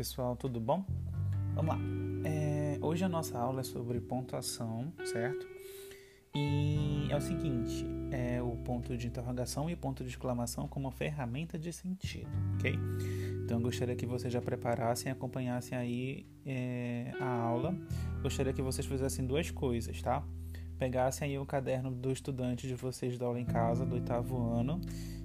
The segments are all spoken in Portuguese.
pessoal, tudo bom? Vamos lá. É, hoje a nossa aula é sobre pontuação, certo? E é o seguinte: é o ponto de interrogação e ponto de exclamação como ferramenta de sentido, ok? Então eu gostaria que vocês já preparassem e acompanhassem aí é, a aula. Gostaria que vocês fizessem duas coisas, tá? Pegassem aí o caderno do estudante de vocês da aula em casa, do oitavo ano,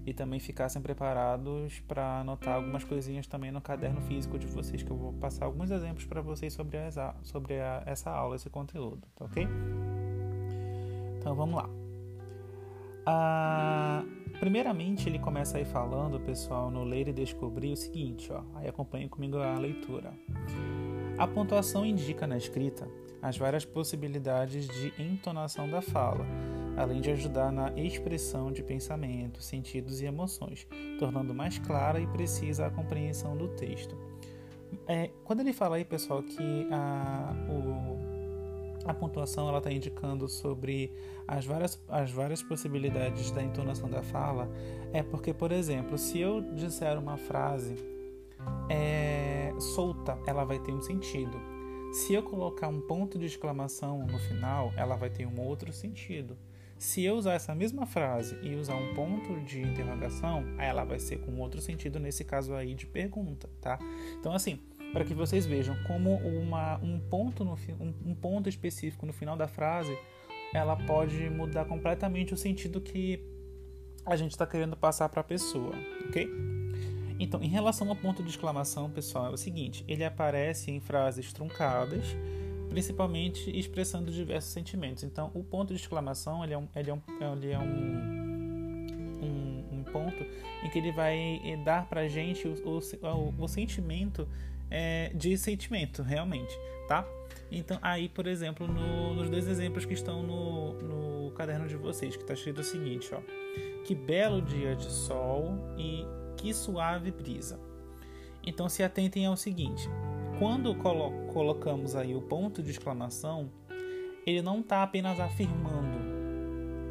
e também ficassem preparados para anotar algumas coisinhas também no caderno físico de vocês, que eu vou passar alguns exemplos para vocês sobre, essa, sobre a, essa aula, esse conteúdo, tá ok? Então vamos lá. Ah, primeiramente, ele começa aí falando, pessoal, no Ler e Descobrir, o seguinte, ó, aí acompanhe comigo a leitura. A pontuação indica na escrita as várias possibilidades de entonação da fala, além de ajudar na expressão de pensamentos, sentidos e emoções, tornando mais clara e precisa a compreensão do texto. É, quando ele fala aí, pessoal, que a, o, a pontuação ela está indicando sobre as várias, as várias possibilidades da entonação da fala, é porque, por exemplo, se eu disser uma frase é, solta, ela vai ter um sentido. Se eu colocar um ponto de exclamação no final, ela vai ter um outro sentido. Se eu usar essa mesma frase e usar um ponto de interrogação, ela vai ser com outro sentido, nesse caso aí de pergunta, tá? Então, assim, para que vocês vejam como uma, um, ponto no, um, um ponto específico no final da frase, ela pode mudar completamente o sentido que a gente está querendo passar para a pessoa, ok? Então, em relação ao ponto de exclamação, pessoal, é o seguinte: ele aparece em frases truncadas principalmente expressando diversos sentimentos. Então, o ponto de exclamação ele é um, ele é um, ele é um, um, um ponto em que ele vai eh, dar para gente o, o, o sentimento é, de sentimento, realmente, tá? Então, aí, por exemplo, no, nos dois exemplos que estão no, no caderno de vocês, que está escrito o seguinte, ó. Que belo dia de sol e que suave brisa. Então, se atentem ao seguinte: quando colo colocamos aí o ponto de exclamação, ele não está apenas afirmando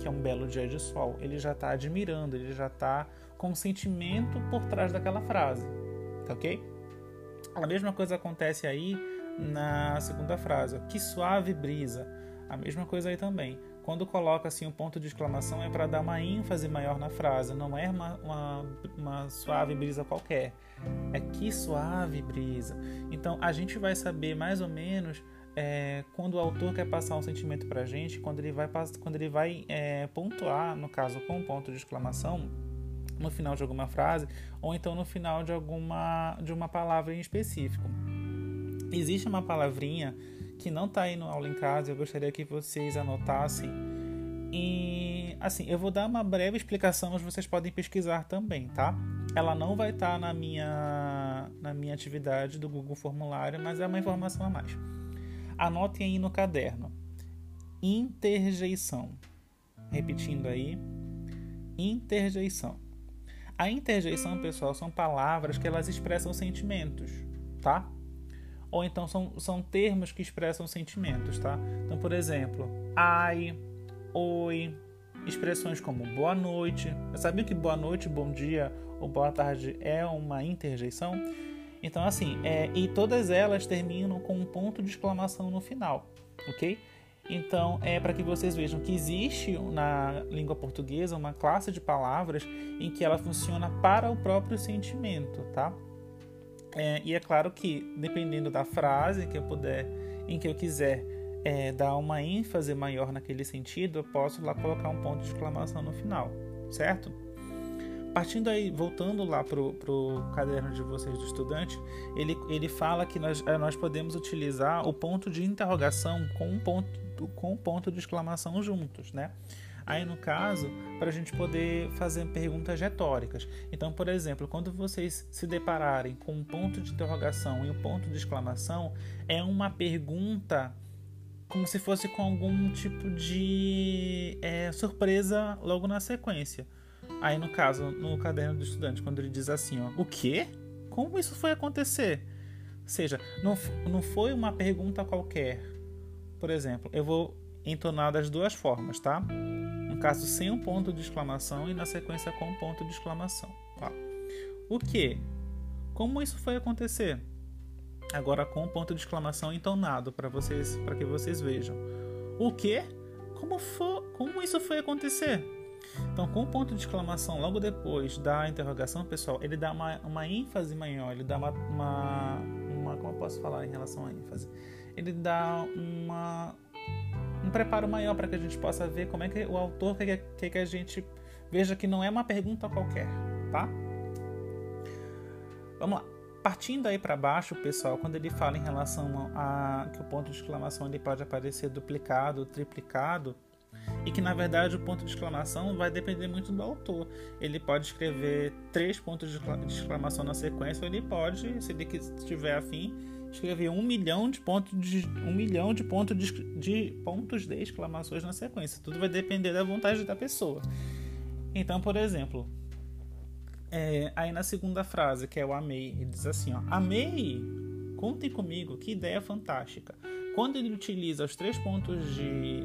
que é um belo dia de sol, ele já está admirando, ele já está com sentimento por trás daquela frase, tá ok? A mesma coisa acontece aí na segunda frase, que suave brisa. A mesma coisa aí também. Quando coloca assim um ponto de exclamação é para dar uma ênfase maior na frase, não é uma, uma, uma, suave brisa qualquer. É que suave brisa. Então a gente vai saber mais ou menos é, quando o autor quer passar um sentimento para a gente, quando ele vai, quando ele vai é, pontuar, no caso com um ponto de exclamação, no final de alguma frase, ou então no final de alguma de uma palavra em específico. Existe uma palavrinha que não está aí no aula em casa, eu gostaria que vocês anotassem. E assim, eu vou dar uma breve explicação, mas vocês podem pesquisar também, tá? Ela não vai estar tá na minha na minha atividade do Google Formulário, mas é uma informação a mais. Anotem aí no caderno. Interjeição. Repetindo aí, interjeição. A interjeição, pessoal, são palavras que elas expressam sentimentos, tá? Ou então são, são termos que expressam sentimentos, tá? Então, por exemplo, ai, oi, expressões como boa noite. Sabiam que boa noite, bom dia ou boa tarde é uma interjeição? Então, assim, é, e todas elas terminam com um ponto de exclamação no final, ok? Então, é para que vocês vejam que existe na língua portuguesa uma classe de palavras em que ela funciona para o próprio sentimento, tá? É, e é claro que, dependendo da frase que eu puder, em que eu quiser é, dar uma ênfase maior naquele sentido, eu posso lá colocar um ponto de exclamação no final, certo? Partindo aí, voltando lá para o caderno de vocês do estudante, ele, ele fala que nós, é, nós podemos utilizar o ponto de interrogação com um ponto, com um ponto de exclamação juntos, né? Aí, no caso, para a gente poder fazer perguntas retóricas. Então, por exemplo, quando vocês se depararem com um ponto de interrogação e um ponto de exclamação, é uma pergunta como se fosse com algum tipo de é, surpresa logo na sequência. Aí, no caso, no caderno do estudante, quando ele diz assim, ó, o quê? Como isso foi acontecer? Ou seja, não, não foi uma pergunta qualquer. Por exemplo, eu vou entonar das duas formas, tá? No caso, sem um ponto de exclamação e na sequência com um ponto de exclamação. Tá? O que? Como isso foi acontecer? agora com o ponto de exclamação entonado para vocês, para que vocês vejam. O que? Como, for, como isso foi acontecer? Então, com o ponto de exclamação logo depois da interrogação, pessoal, ele dá uma, uma ênfase maior, ele dá uma, uma, uma. Como eu posso falar em relação à ênfase? Ele dá uma, um preparo maior para que a gente possa ver como é que o autor quer que, que a gente veja que não é uma pergunta qualquer, tá? Vamos lá. Partindo aí para baixo, pessoal, quando ele fala em relação a que o ponto de exclamação ele pode aparecer duplicado, triplicado, e que na verdade o ponto de exclamação vai depender muito do autor. Ele pode escrever três pontos de exclamação na sequência, ou ele pode, se ele estiver afim, escrever um milhão de pontos de um milhão de pontos de, de pontos de exclamações na sequência. Tudo vai depender da vontade da pessoa. Então, por exemplo, é, aí na segunda frase, que é o amei, ele diz assim, ó, amei, contem comigo, que ideia fantástica. Quando ele utiliza os três pontos de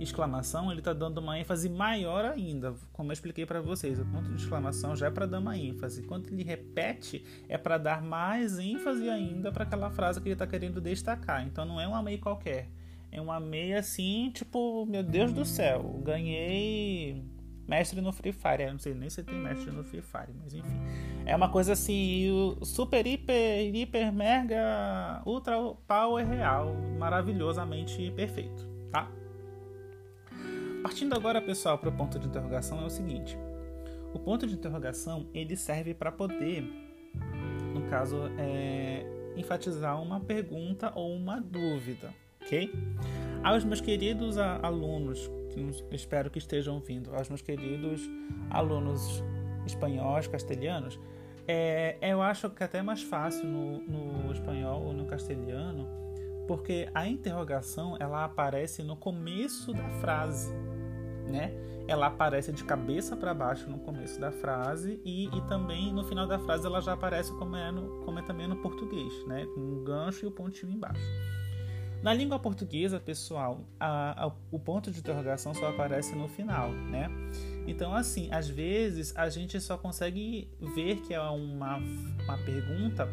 exclamação, ele está dando uma ênfase maior ainda, como eu expliquei para vocês. O ponto de exclamação já é para dar uma ênfase. Quando ele repete, é para dar mais ênfase ainda para aquela frase que ele está querendo destacar. Então não é um amei qualquer. É um amei assim, tipo, meu Deus do céu, ganhei mestre no Free Fire. Eu não sei nem se tem mestre no Free Fire, mas enfim. É uma coisa assim, super, hiper, hiper, mega, ultra power real, maravilhosamente perfeito, tá? Partindo agora, pessoal, para o ponto de interrogação é o seguinte. O ponto de interrogação, ele serve para poder, no caso, é, enfatizar uma pergunta ou uma dúvida, ok? Aos meus queridos alunos que espero que estejam vindo, aos meus queridos alunos espanhóis, castelhanos, é, eu acho que é até mais fácil no, no espanhol ou no castelhano, porque a interrogação ela aparece no começo da frase, né? Ela aparece de cabeça para baixo no começo da frase e, e também no final da frase ela já aparece como é, no, como é também no português, né? Com um gancho e o pontinho embaixo. Na língua portuguesa, pessoal, a, a, o ponto de interrogação só aparece no final, né? Então, assim, às vezes a gente só consegue ver que é uma, uma pergunta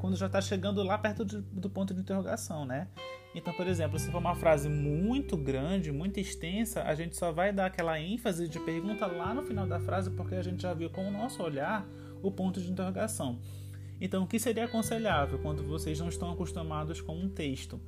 quando já está chegando lá perto de, do ponto de interrogação, né? Então, por exemplo, se for uma frase muito grande, muito extensa, a gente só vai dar aquela ênfase de pergunta lá no final da frase, porque a gente já viu com o nosso olhar o ponto de interrogação. Então, o que seria aconselhável quando vocês não estão acostumados com um texto?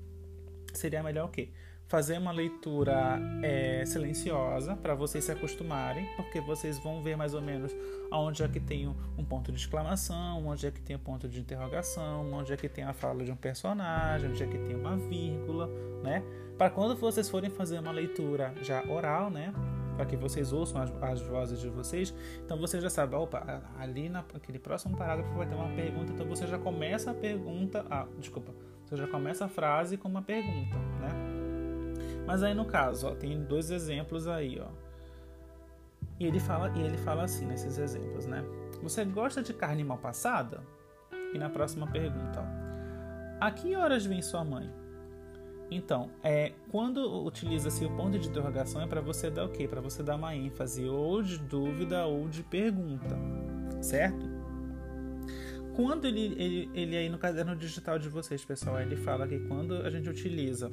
seria melhor o quê? Fazer uma leitura é, silenciosa para vocês se acostumarem, porque vocês vão ver mais ou menos onde é que tem um ponto de exclamação, onde é que tem um ponto de interrogação, onde é que tem a fala de um personagem, onde é que tem uma vírgula, né? Para quando vocês forem fazer uma leitura já oral, né? Para que vocês ouçam as, as, vozes de vocês, então você já sabe, opa, ali naquele próximo parágrafo vai ter uma pergunta, então você já começa a pergunta, ah, desculpa, você já começa a frase com uma pergunta, né? Mas aí no caso, ó, tem dois exemplos aí, ó. E ele fala, e ele fala assim nesses exemplos, né? Você gosta de carne mal passada? E na próxima pergunta, ó. A que horas vem sua mãe? Então, é, quando utiliza-se o ponto de interrogação é para você dar o quê? Para você dar uma ênfase ou de dúvida ou de pergunta, certo? Quando ele, ele, ele aí no caderno digital de vocês, pessoal, ele fala que quando a gente utiliza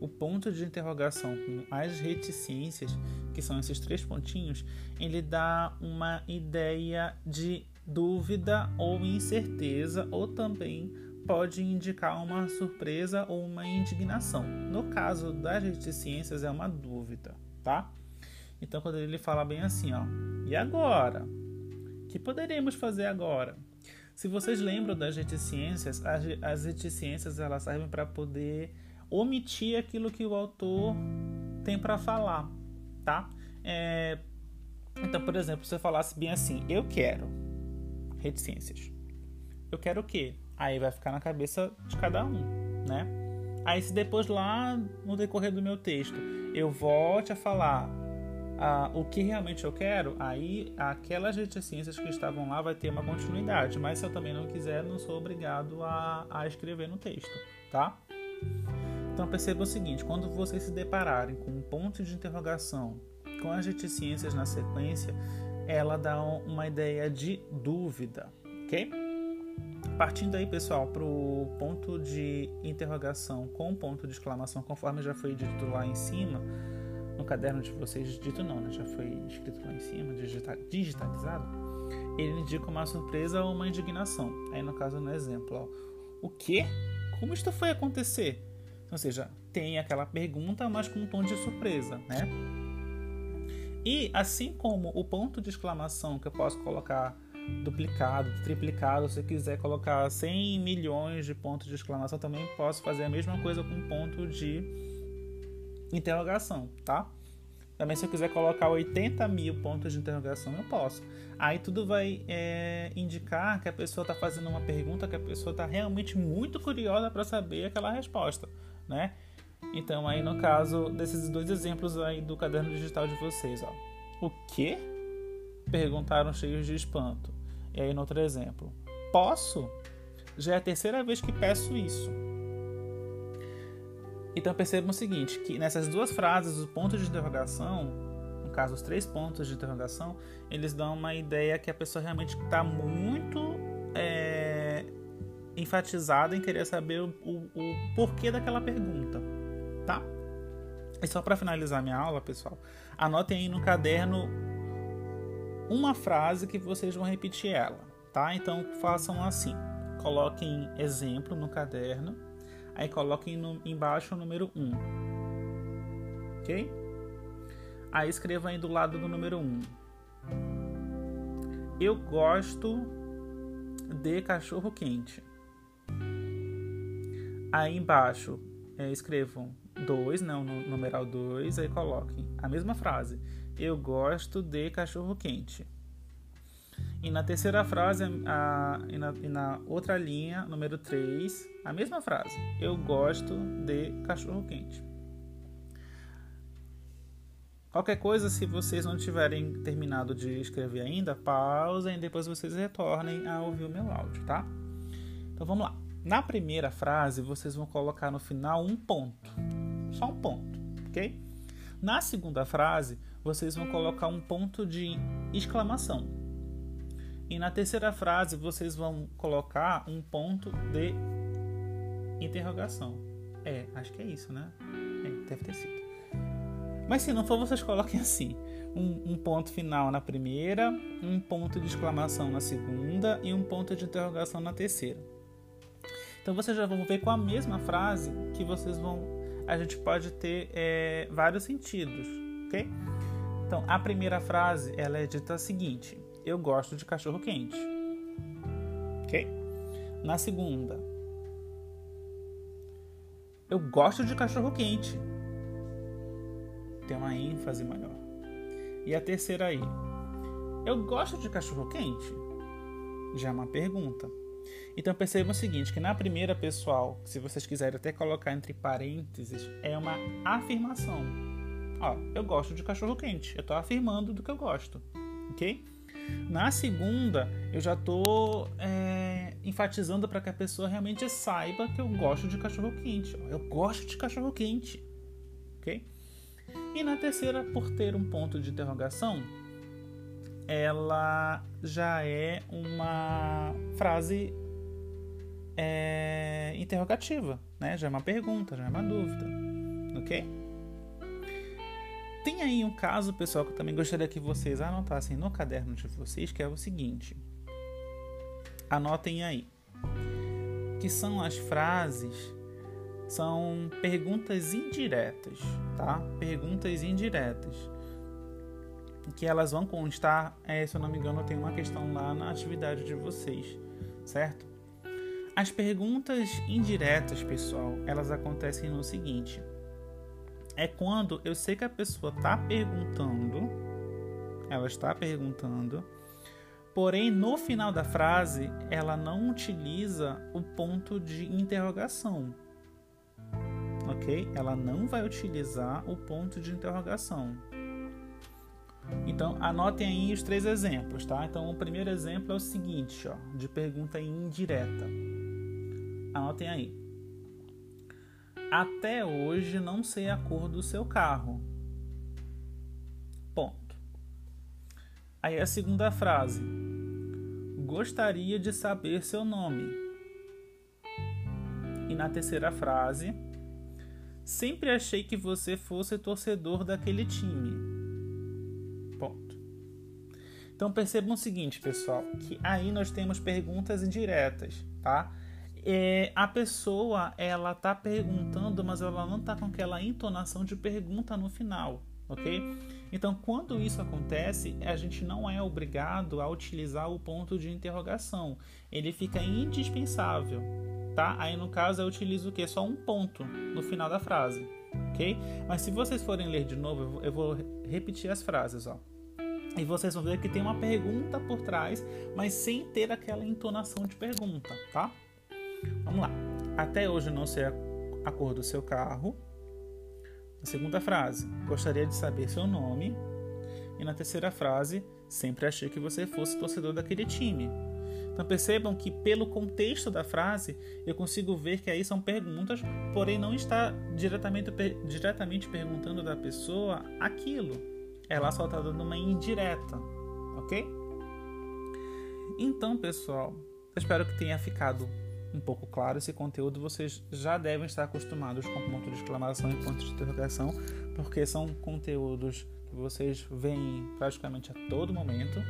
o ponto de interrogação com as reticências, que são esses três pontinhos, ele dá uma ideia de dúvida ou incerteza, ou também pode indicar uma surpresa ou uma indignação. No caso das reticências, é uma dúvida, tá? Então, quando ele fala bem assim, ó, e agora? O que poderemos fazer agora? Se vocês lembram das reticências, as, as reticências elas servem para poder omitir aquilo que o autor tem para falar, tá? É, então, por exemplo, se eu falasse bem assim, eu quero reticências. Eu quero o quê? Aí vai ficar na cabeça de cada um, né? Aí se depois lá no decorrer do meu texto eu volte a falar ah, o que realmente eu quero, aí aquelas reticências que estavam lá vai ter uma continuidade. Mas se eu também não quiser, não sou obrigado a, a escrever no texto, tá? Então perceba o seguinte: quando vocês se depararem com um ponto de interrogação com as reticências na sequência, ela dá uma ideia de dúvida, ok? partindo aí, pessoal, para o ponto de interrogação com ponto de exclamação, conforme já foi dito lá em cima, no caderno de vocês, dito não, né? já foi escrito lá em cima, digitalizado, ele indica uma surpresa ou uma indignação. Aí, no caso, no exemplo, ó, o que? Como isto foi acontecer? Ou seja, tem aquela pergunta, mas com um tom de surpresa, né? E assim como o ponto de exclamação que eu posso colocar duplicado, triplicado, se quiser colocar 100 milhões de pontos de exclamação, também posso fazer a mesma coisa com ponto de interrogação, tá? Também se eu quiser colocar 80 mil pontos de interrogação, eu posso. Aí tudo vai é, indicar que a pessoa está fazendo uma pergunta, que a pessoa está realmente muito curiosa para saber aquela resposta, né? Então aí no caso desses dois exemplos aí do caderno digital de vocês, ó. O que? Perguntaram cheios de espanto. E aí no outro exemplo, posso? Já é a terceira vez que peço isso. Então percebam o seguinte, que nessas duas frases, o ponto de interrogação, no caso os três pontos de interrogação, eles dão uma ideia que a pessoa realmente está muito enfatizada em querer saber o, o, o porquê daquela pergunta, tá? E só para finalizar minha aula, pessoal, anotem aí no caderno uma frase que vocês vão repetir ela, tá? Então façam assim, coloquem exemplo no caderno Aí coloquem no, embaixo o número 1. Ok? Aí escreva aí do lado do número 1. Eu gosto de cachorro quente. Aí embaixo é, escrevam 2, não, no numeral 2, aí coloquem a mesma frase. Eu gosto de cachorro quente. E na terceira frase, a, e, na, e na outra linha, número 3, a mesma frase. Eu gosto de cachorro quente. Qualquer coisa, se vocês não tiverem terminado de escrever ainda, pausem e depois vocês retornem a ouvir o meu áudio, tá? Então vamos lá. Na primeira frase, vocês vão colocar no final um ponto. Só um ponto, ok? Na segunda frase, vocês vão colocar um ponto de exclamação. E na terceira frase vocês vão colocar um ponto de interrogação. É, acho que é isso, né? É, deve ter sido. Mas se não for, vocês coloquem assim: um, um, ponto final na primeira, um ponto de exclamação na segunda e um ponto de interrogação na terceira. Então vocês já vão ver com a mesma frase que vocês vão. A gente pode ter é, vários sentidos, ok? Então a primeira frase ela é dita a seguinte: eu gosto de cachorro quente. Ok? Na segunda, eu gosto de cachorro quente. Tem uma ênfase maior. E a terceira aí, eu gosto de cachorro quente. Já é uma pergunta. Então percebam o seguinte, que na primeira pessoal, se vocês quiserem até colocar entre parênteses, é uma afirmação. Ó, eu gosto de cachorro quente. Eu estou afirmando do que eu gosto, ok? Na segunda, eu já estou é, enfatizando para que a pessoa realmente saiba que eu gosto de cachorro quente. Eu gosto de cachorro quente, ok? E na terceira, por ter um ponto de interrogação, ela já é uma frase é, interrogativa, né? Já é uma pergunta, já é uma dúvida, ok? Tem aí um caso, pessoal, que eu também gostaria que vocês anotassem no caderno de vocês, que é o seguinte. Anotem aí. Que são as frases, são perguntas indiretas, tá? Perguntas indiretas. Que elas vão constar, é, se eu não me engano, tem uma questão lá na atividade de vocês, certo? As perguntas indiretas, pessoal, elas acontecem no seguinte: é quando eu sei que a pessoa está perguntando, ela está perguntando, porém no final da frase ela não utiliza o ponto de interrogação. Ok? Ela não vai utilizar o ponto de interrogação. Então, anotem aí os três exemplos, tá? Então, o primeiro exemplo é o seguinte, ó, de pergunta indireta. Anotem aí. Até hoje não sei a cor do seu carro. Ponto. Aí a segunda frase. Gostaria de saber seu nome. E na terceira frase, sempre achei que você fosse torcedor daquele time. Então percebam o seguinte, pessoal, que aí nós temos perguntas indiretas, tá? É, a pessoa ela tá perguntando, mas ela não tá com aquela entonação de pergunta no final, ok? Então, quando isso acontece, a gente não é obrigado a utilizar o ponto de interrogação. Ele fica indispensável, tá? Aí no caso eu utilizo o que? Só um ponto no final da frase, ok? Mas se vocês forem ler de novo, eu vou repetir as frases, ó. E vocês vão ver que tem uma pergunta por trás, mas sem ter aquela entonação de pergunta, tá? Vamos lá. Até hoje não sei a cor do seu carro. Na segunda frase, gostaria de saber seu nome. E na terceira frase, sempre achei que você fosse torcedor daquele time. Então percebam que pelo contexto da frase eu consigo ver que aí são perguntas, porém não está diretamente, diretamente perguntando da pessoa aquilo. Ela só está dando uma indireta, ok? Então, pessoal, eu espero que tenha ficado um pouco claro esse conteúdo. Vocês já devem estar acostumados com ponto de exclamação e ponto de interrogação, porque são conteúdos que vocês veem praticamente a todo momento.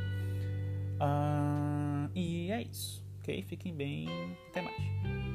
Uh, e é isso, ok? Fiquem bem, até mais.